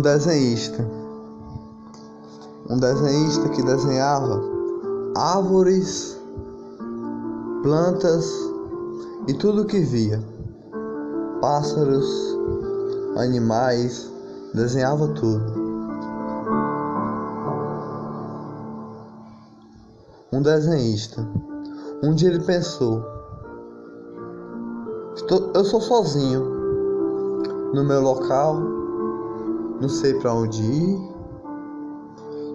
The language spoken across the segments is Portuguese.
um desenhista. Um desenhista que desenhava árvores, plantas e tudo que via. Pássaros, animais, desenhava tudo. Um desenhista. Um dia ele pensou: eu sou sozinho no meu local, não sei para onde ir,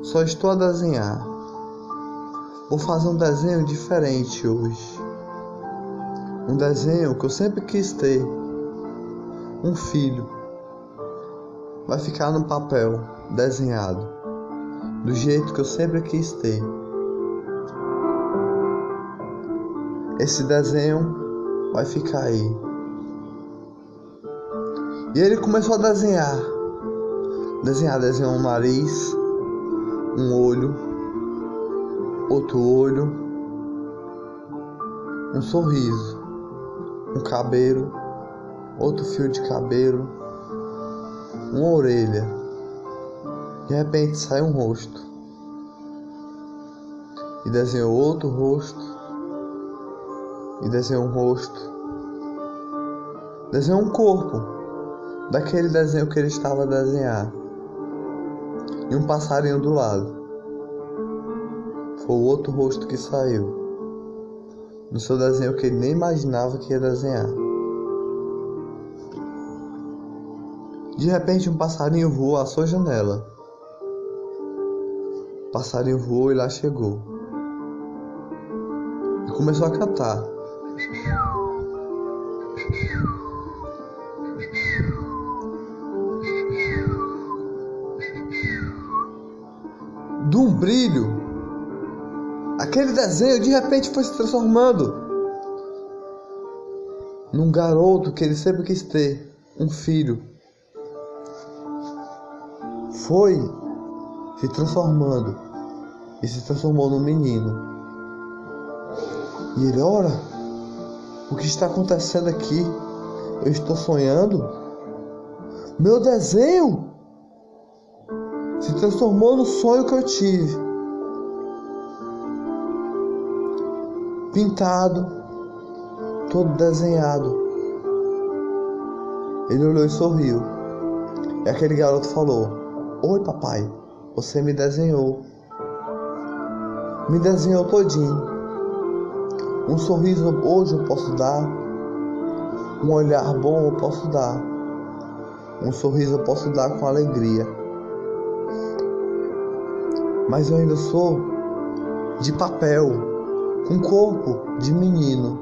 só estou a desenhar. Vou fazer um desenho diferente hoje. Um desenho que eu sempre quis ter. Um filho. Vai ficar no papel, desenhado, do jeito que eu sempre quis ter. Esse desenho vai ficar aí. E ele começou a desenhar. Desenhar, desenhou um nariz, um olho, outro olho, um sorriso, um cabelo, outro fio de cabelo, uma orelha. De repente sai um rosto. E desenhou outro rosto e desenhou um rosto. Desenhou um corpo daquele desenho que ele estava a desenhar. E um passarinho do lado. Foi o outro rosto que saiu. No seu desenho que ele nem imaginava que ia desenhar. De repente um passarinho voou à sua janela. O passarinho voou e lá chegou. E começou a cantar. De um brilho, aquele desenho de repente foi se transformando num garoto que ele sempre quis ter, um filho. Foi se transformando e se transformou num menino. E ele, ora, o que está acontecendo aqui? Eu estou sonhando? Meu desenho se transformou no sonho que eu tive. Pintado, todo desenhado. Ele olhou e sorriu. E aquele garoto falou: Oi, papai, você me desenhou. Me desenhou todinho. Um sorriso hoje eu posso dar, um olhar bom eu posso dar, um sorriso eu posso dar com alegria. Mas eu ainda sou de papel, com corpo de menino.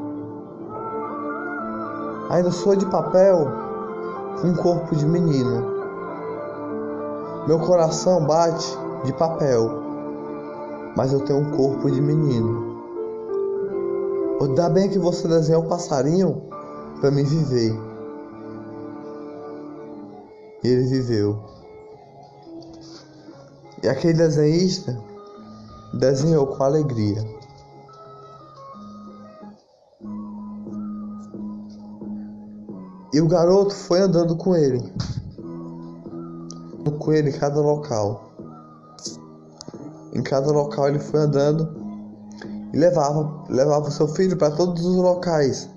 Ainda sou de papel, com corpo de menino. Meu coração bate de papel, mas eu tenho um corpo de menino. Ainda bem que você desenhou um passarinho para me viver. E ele viveu. E aquele desenhista desenhou com alegria. E o garoto foi andando com ele. Com ele em cada local. Em cada local ele foi andando e levava, levava seu filho para todos os locais.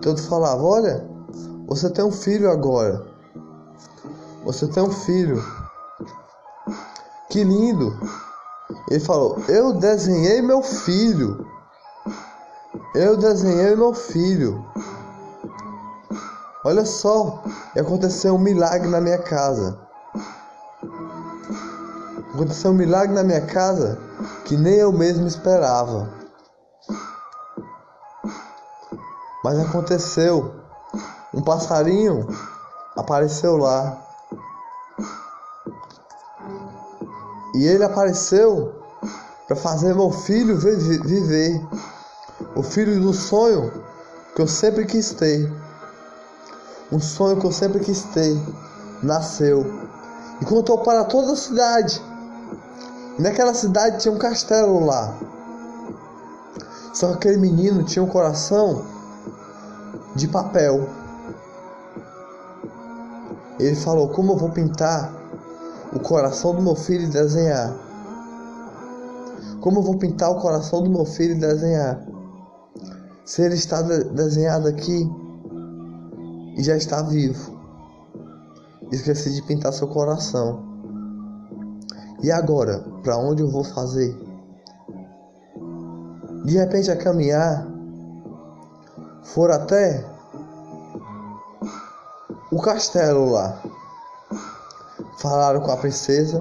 Todos falavam: Olha, você tem um filho agora. Você tem um filho. Que lindo. Ele falou: Eu desenhei meu filho. Eu desenhei meu filho. Olha só, aconteceu um milagre na minha casa. Aconteceu um milagre na minha casa que nem eu mesmo esperava. Mas aconteceu. Um passarinho apareceu lá. E ele apareceu para fazer meu filho viver. O filho do sonho que eu sempre quis ter. Um sonho que eu sempre quis ter. Nasceu. E contou para toda a cidade. E naquela cidade tinha um castelo lá. Só que aquele menino tinha um coração de papel. Ele falou: Como eu vou pintar o coração do meu filho e desenhar? Como eu vou pintar o coração do meu filho e desenhar? Se ele está de desenhado aqui e já está vivo. Esqueci de pintar seu coração. E agora, para onde eu vou fazer? De repente a caminhar, for até o castelo lá. Falaram com a princesa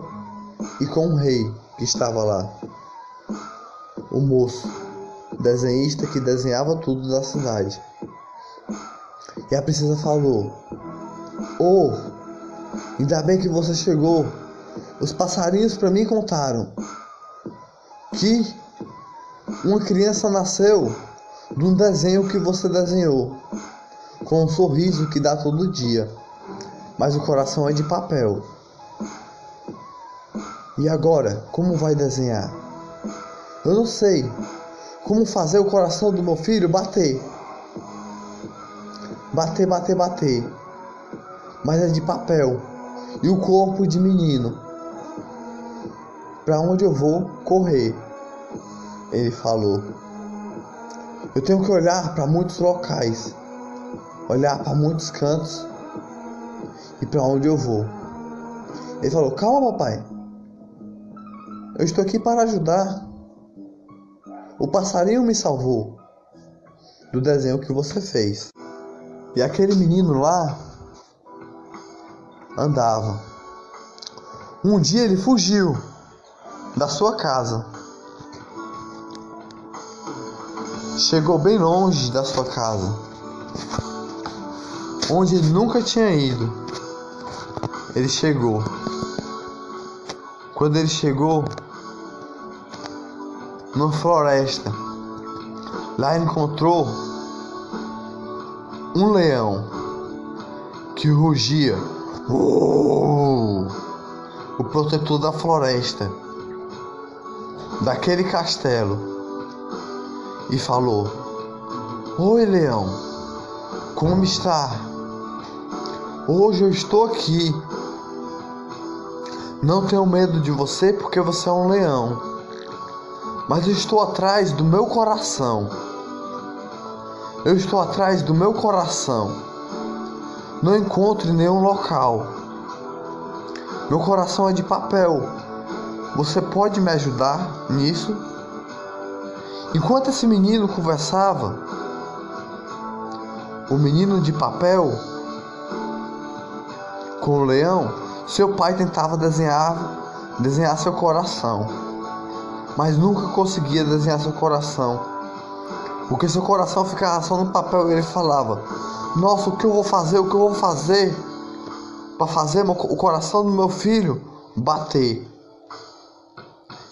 e com o rei que estava lá. O moço, desenhista que desenhava tudo da cidade. E a princesa falou: Oh, ainda bem que você chegou. Os passarinhos para mim contaram que uma criança nasceu de um desenho que você desenhou, com um sorriso que dá todo dia, mas o coração é de papel. E agora, como vai desenhar? Eu não sei como fazer o coração do meu filho bater. Bater, bater, bater. Mas é de papel. E o corpo de menino. Para onde eu vou correr? Ele falou. Eu tenho que olhar para muitos locais, olhar para muitos cantos e para onde eu vou. Ele falou: Calma, papai. Eu estou aqui para ajudar. O passarinho me salvou do desenho que você fez. E aquele menino lá andava. Um dia ele fugiu da sua casa. Chegou bem longe da sua casa, onde ele nunca tinha ido. Ele chegou. Quando ele chegou numa floresta, lá encontrou um leão que rugia. Oh! O protetor da floresta, daquele castelo, e falou: Oi, leão, como está? Hoje eu estou aqui. Não tenho medo de você porque você é um leão, mas eu estou atrás do meu coração. Eu estou atrás do meu coração. Não encontro nenhum local. Meu coração é de papel. Você pode me ajudar nisso? Enquanto esse menino conversava, o menino de papel com o leão, seu pai tentava desenhar, desenhar seu coração, mas nunca conseguia desenhar seu coração porque seu coração ficava só no papel e ele falava: Nossa, o que eu vou fazer? O que eu vou fazer para fazer o coração do meu filho bater?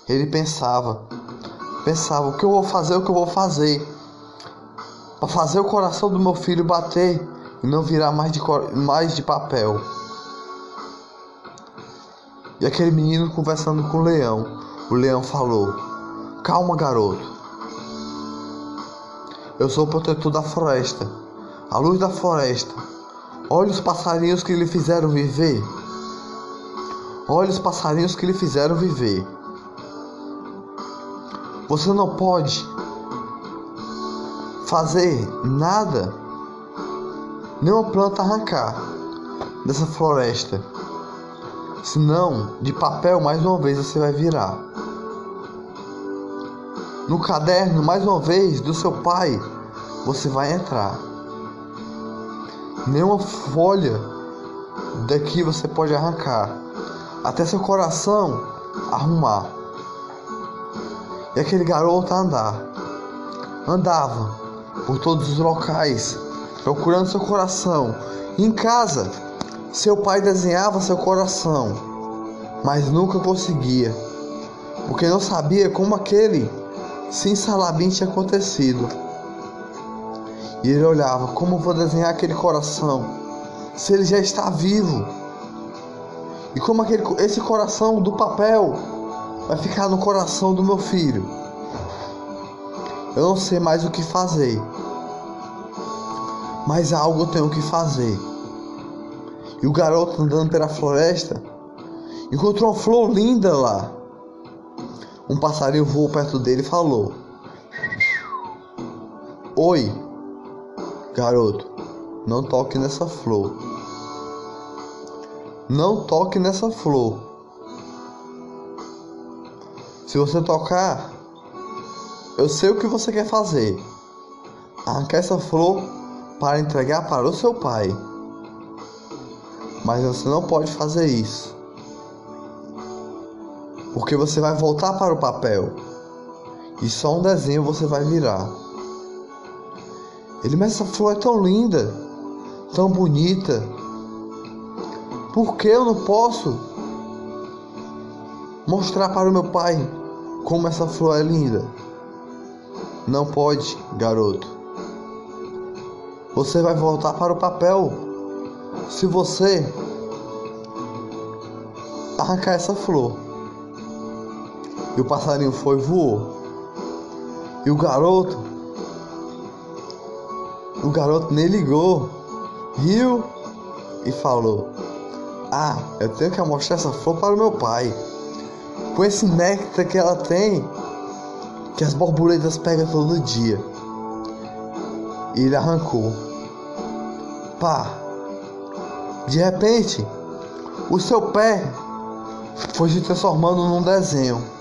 Ele pensava, pensava: O que eu vou fazer? O que eu vou fazer para fazer o coração do meu filho bater e não virar mais de, mais de papel? E aquele menino conversando com o leão, o leão falou: Calma, garoto. Eu sou o protetor da floresta, a luz da floresta. Olha os passarinhos que lhe fizeram viver. Olha os passarinhos que lhe fizeram viver. Você não pode fazer nada, nenhuma planta arrancar dessa floresta. Senão, de papel, mais uma vez você vai virar no caderno, mais uma vez, do seu pai, você vai entrar. Nenhuma folha daqui você pode arrancar, até seu coração arrumar. E aquele garoto andar, andava por todos os locais, procurando seu coração. Em casa, seu pai desenhava seu coração, mas nunca conseguia, porque não sabia como aquele sem Salabim tinha acontecido. E ele olhava, como vou desenhar aquele coração, se ele já está vivo? E como aquele, esse coração do papel vai ficar no coração do meu filho? Eu não sei mais o que fazer. Mas algo eu tenho que fazer. E o garoto andando pela floresta encontrou uma flor linda lá. Um passarinho voou perto dele e falou: Oi, garoto, não toque nessa flor. Não toque nessa flor. Se você tocar, eu sei o que você quer fazer. Arrancar essa flor para entregar para o seu pai. Mas você não pode fazer isso. Porque você vai voltar para o papel. E só um desenho você vai virar. Ele, mas essa flor é tão linda, tão bonita. Por que eu não posso mostrar para o meu pai como essa flor é linda? Não pode, garoto. Você vai voltar para o papel se você arrancar essa flor. E o passarinho foi e voou. E o garoto, o garoto nem ligou, riu e falou: Ah, eu tenho que mostrar essa flor para o meu pai. Com esse néctar que ela tem, que as borboletas pegam todo dia. E ele arrancou. Pá! De repente, o seu pé foi se transformando num desenho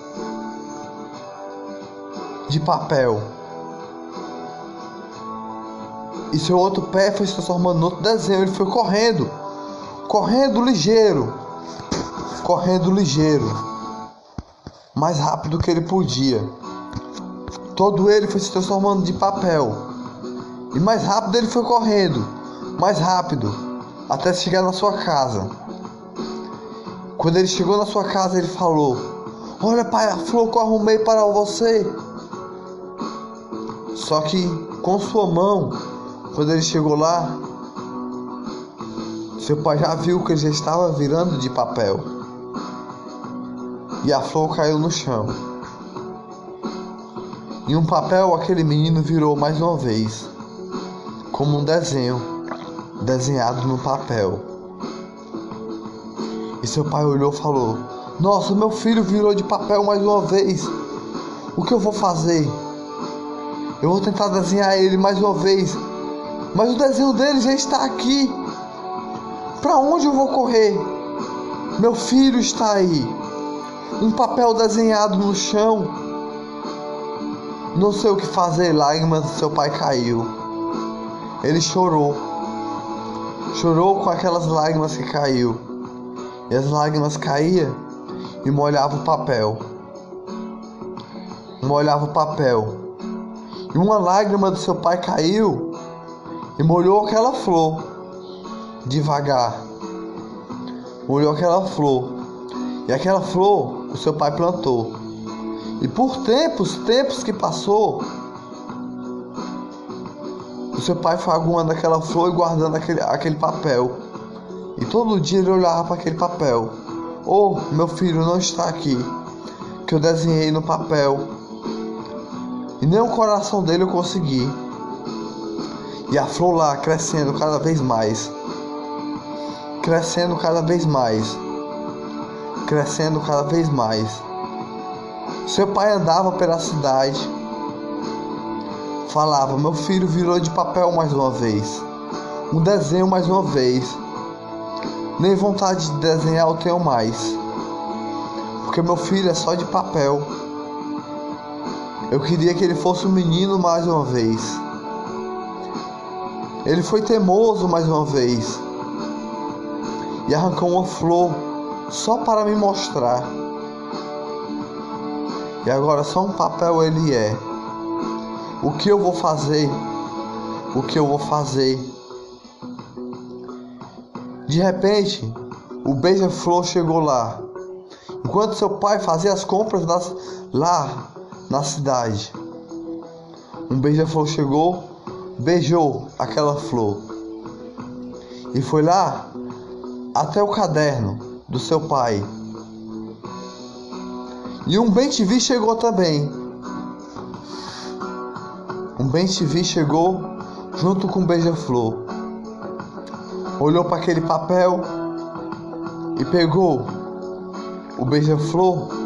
de papel. E seu outro pé foi se transformando em outro desenho. Ele foi correndo, correndo ligeiro, correndo ligeiro, mais rápido que ele podia. Todo ele foi se transformando de papel. E mais rápido ele foi correndo, mais rápido, até chegar na sua casa. Quando ele chegou na sua casa, ele falou: Olha, pai, a flor que eu arrumei para você. Só que com sua mão, quando ele chegou lá, seu pai já viu que ele já estava virando de papel. E a flor caiu no chão. Em um papel, aquele menino virou mais uma vez, como um desenho desenhado no papel. E seu pai olhou e falou: Nossa, meu filho virou de papel mais uma vez. O que eu vou fazer? Eu vou tentar desenhar ele mais uma vez, mas o desenho dele já está aqui. Para onde eu vou correr? Meu filho está aí. Um papel desenhado no chão não sei o que fazer, lágrimas do seu pai caiu. Ele chorou. Chorou com aquelas lágrimas que caiu. E as lágrimas caíam e molhavam o papel. Molhava o papel. E uma lágrima do seu pai caiu e molhou aquela flor. Devagar. Molhou aquela flor. E aquela flor o seu pai plantou. E por tempos, tempos que passou, o seu pai foi aguando aquela flor e guardando aquele, aquele papel. E todo dia ele olhava para aquele papel. Oh, meu filho não está aqui. Que eu desenhei no papel. E nem o coração dele eu consegui. E a flor lá crescendo cada vez mais. Crescendo cada vez mais. Crescendo cada vez mais. Seu pai andava pela cidade, falava: Meu filho virou de papel mais uma vez, um desenho mais uma vez. Nem vontade de desenhar eu tenho mais, porque meu filho é só de papel. Eu queria que ele fosse um menino mais uma vez. Ele foi teimoso mais uma vez e arrancou uma flor só para me mostrar e agora só um papel ele é. O que eu vou fazer? O que eu vou fazer? De repente, o beija-flor chegou lá. Enquanto seu pai fazia as compras das, lá na cidade. Um beija-flor chegou, beijou aquela flor. E foi lá até o caderno do seu pai e um bem TV chegou também. Um bem TV chegou junto com um beija-flor. Olhou para aquele papel e pegou o beija-flor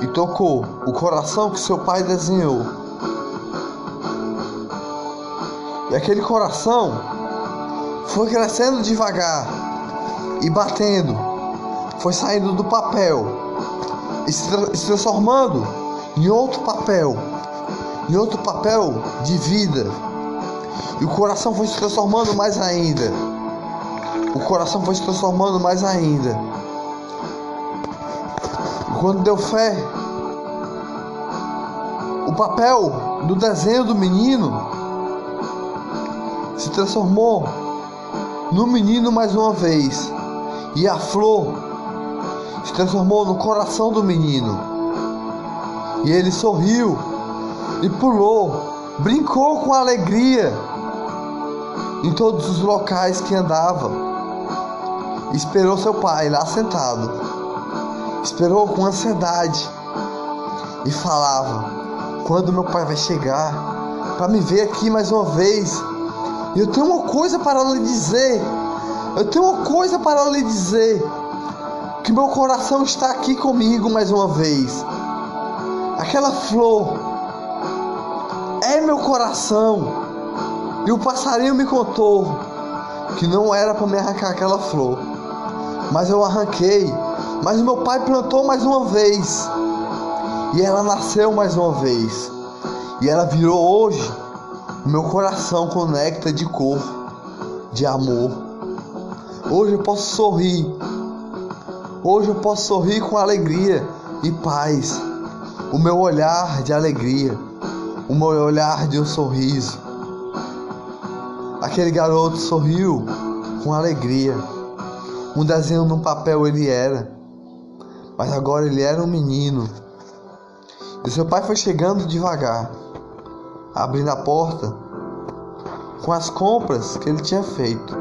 e tocou o coração que seu pai desenhou. E aquele coração foi crescendo devagar e batendo, foi saindo do papel e se, se transformando em outro papel, em outro papel de vida. E o coração foi se transformando mais ainda. O coração foi se transformando mais ainda. Quando deu fé, o papel do desenho do menino se transformou no menino mais uma vez. E a flor se transformou no coração do menino. E ele sorriu e pulou, brincou com alegria em todos os locais que andava. Esperou seu pai lá sentado. Esperou com ansiedade e falava: Quando meu pai vai chegar para me ver aqui mais uma vez? Eu tenho uma coisa para lhe dizer. Eu tenho uma coisa para lhe dizer. Que meu coração está aqui comigo mais uma vez. Aquela flor é meu coração. E o passarinho me contou que não era para me arrancar aquela flor. Mas eu arranquei. Mas meu pai plantou mais uma vez. E ela nasceu mais uma vez. E ela virou hoje meu coração conecta de cor, de amor. Hoje eu posso sorrir. Hoje eu posso sorrir com alegria e paz. O meu olhar de alegria, o meu olhar de um sorriso. Aquele garoto sorriu com alegria. Um desenho no papel ele era, mas agora ele era um menino. E seu pai foi chegando devagar abrindo a porta com as compras que ele tinha feito.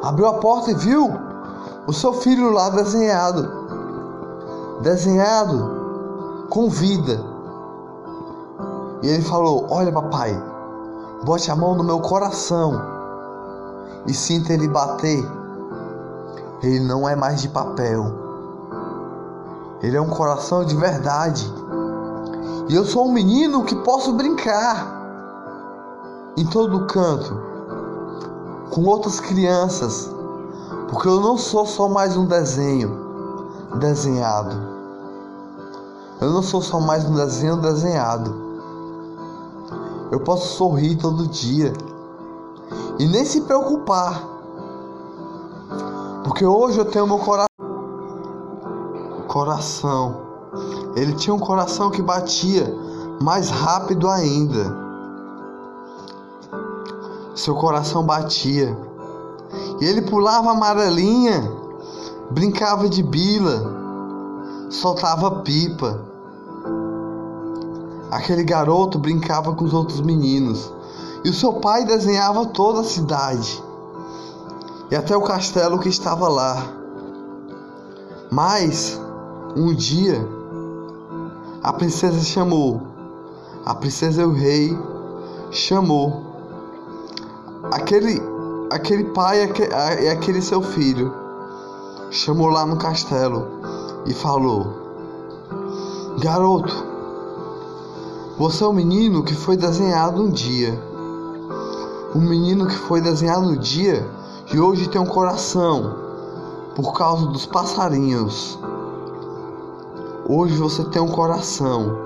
Abriu a porta e viu o seu filho lá desenhado desenhado com vida. E ele falou: Olha, papai, bote a mão no meu coração e sinta ele bater. Ele não é mais de papel, ele é um coração de verdade. E eu sou um menino que posso brincar em todo canto com outras crianças, porque eu não sou só mais um desenho desenhado. Eu não sou só mais um desenho desenhado. Eu posso sorrir todo dia e nem se preocupar, porque hoje eu tenho meu coração. Coração ele tinha um coração que batia mais rápido ainda. Seu coração batia. E ele pulava amarelinha, brincava de bila, soltava pipa. Aquele garoto brincava com os outros meninos. E o seu pai desenhava toda a cidade e até o castelo que estava lá. Mas um dia a princesa chamou. A princesa e o rei chamou. Aquele aquele pai e aquele seu filho chamou lá no castelo e falou: Garoto, você é um menino que foi desenhado um dia. Um menino que foi desenhado um dia e hoje tem um coração por causa dos passarinhos. Hoje você tem um coração.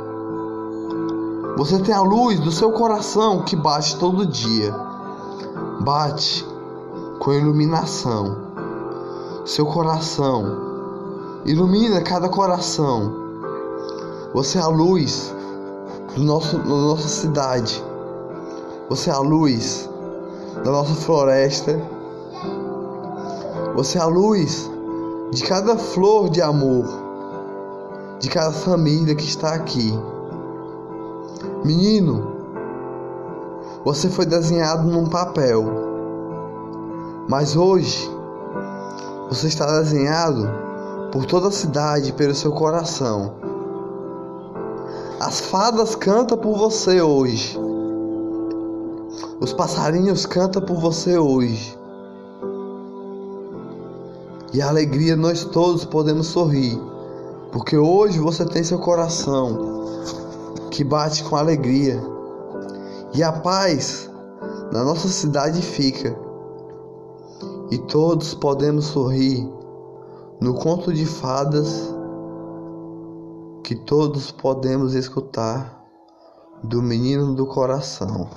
Você tem a luz do seu coração que bate todo dia. Bate com iluminação. Seu coração ilumina cada coração. Você é a luz do nosso, da nossa cidade. Você é a luz da nossa floresta. Você é a luz de cada flor de amor de cada família que está aqui. Menino, você foi desenhado num papel, mas hoje você está desenhado por toda a cidade, pelo seu coração. As fadas cantam por você hoje. Os passarinhos cantam por você hoje. E a alegria nós todos podemos sorrir, porque hoje você tem seu coração que bate com alegria. E a paz na nossa cidade fica. E todos podemos sorrir no conto de fadas que todos podemos escutar do menino do coração.